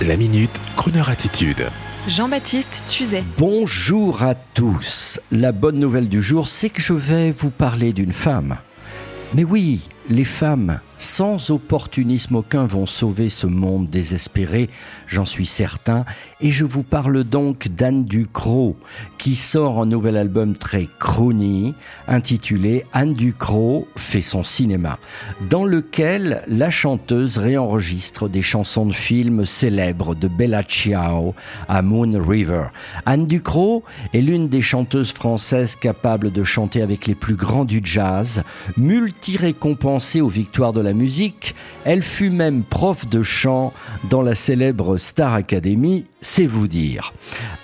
La minute, Kroneur attitude. Jean-Baptiste Tuzet. Bonjour à tous. La bonne nouvelle du jour, c'est que je vais vous parler d'une femme. Mais oui, les femmes, sans opportunisme aucun, vont sauver ce monde désespéré, j'en suis certain, et je vous parle donc d'Anne Ducrot, qui sort un nouvel album très crony, intitulé Anne Ducrot fait son cinéma, dans lequel la chanteuse réenregistre des chansons de films célèbres de Bella Ciao à Moon River. Anne Ducrot est l'une des chanteuses françaises capables de chanter avec les plus grands du jazz, multi-récompensée aux victoires de la musique. Elle fut même prof de chant dans la célèbre Star Academy, c'est vous dire.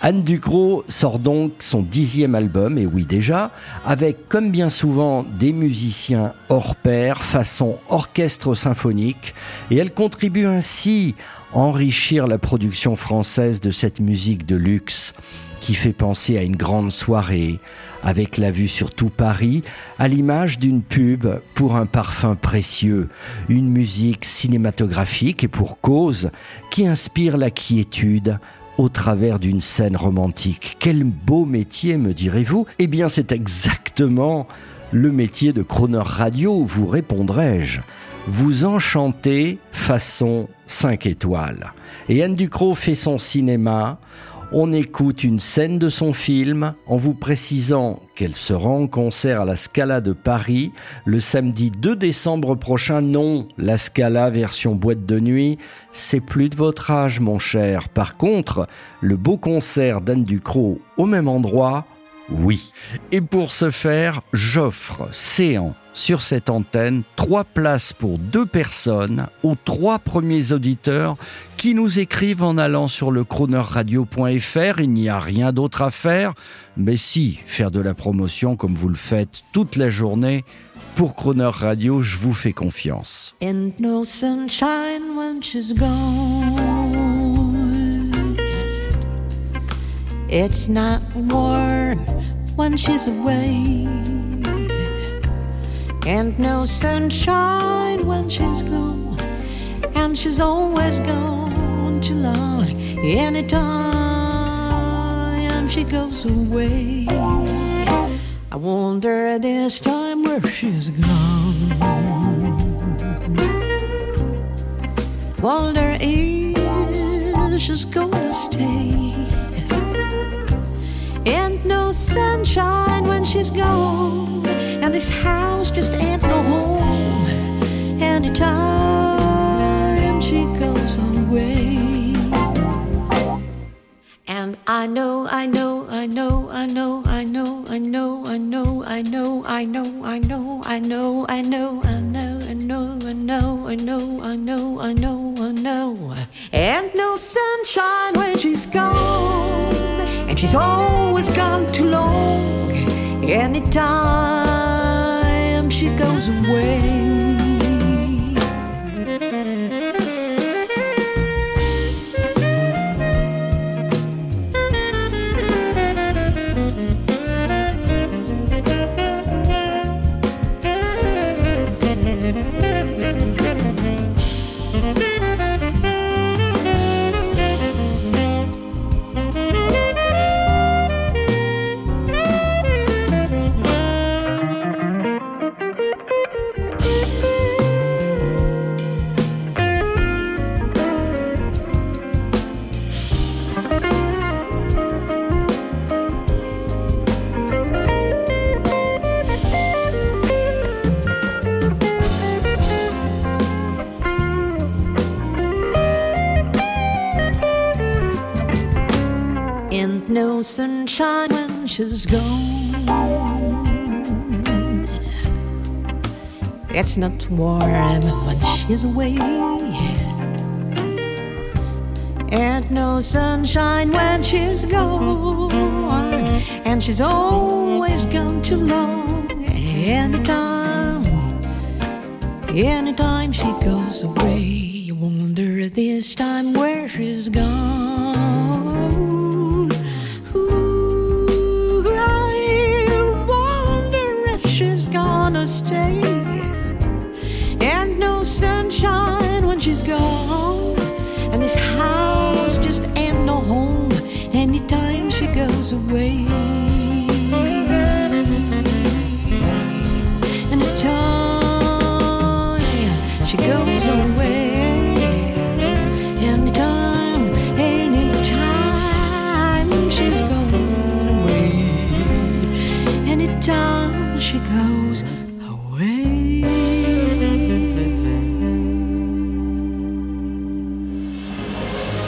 Anne Ducrot sort donc son dixième album, et oui déjà, avec comme bien souvent des musiciens hors pair, façon orchestre symphonique, et elle contribue ainsi enrichir la production française de cette musique de luxe qui fait penser à une grande soirée, avec la vue sur tout Paris, à l'image d'une pub pour un parfum précieux, une musique cinématographique et pour cause, qui inspire la quiétude au travers d'une scène romantique. Quel beau métier, me direz-vous? Eh bien, c'est exactement le métier de Croner Radio, vous répondrai-je. Vous enchantez façon 5 étoiles. Et Anne Ducrot fait son cinéma on écoute une scène de son film en vous précisant qu'elle sera en concert à la Scala de Paris le samedi 2 décembre prochain. Non, la Scala version boîte de nuit, c'est plus de votre âge, mon cher. Par contre, le beau concert d'Anne Ducrot au même endroit, oui. Et pour ce faire, j'offre séant sur cette antenne trois places pour deux personnes aux trois premiers auditeurs qui nous écrivent en allant sur le chroneurradio.fr. Il n'y a rien d'autre à faire, mais si faire de la promotion comme vous le faites toute la journée. Pour Croner Radio, je vous fais confiance. When she's away. And no sunshine when she's gone. And she's always gone too long. Anytime she goes away. I wonder this time where she's gone. Wonder if she's gonna stay. And no sunshine she's gone. And this house just ain't no home. Anytime she goes away. And I know, I know, I know, I know, I know, I know, I know, I know, I know, I know, I know, I know, I know, I know, I know, I know, I know, I know, I know. And no sunshine when she's gone. And she's always gone too long. Anytime she goes away. No sunshine when she's gone. It's not warm when she's away. And no sunshine when she's gone. And she's always gone too long. Anytime, anytime she goes away, you wonder this time where she's gone. day and no sunshine when she's gone. And this house just ain't no home anytime she goes away.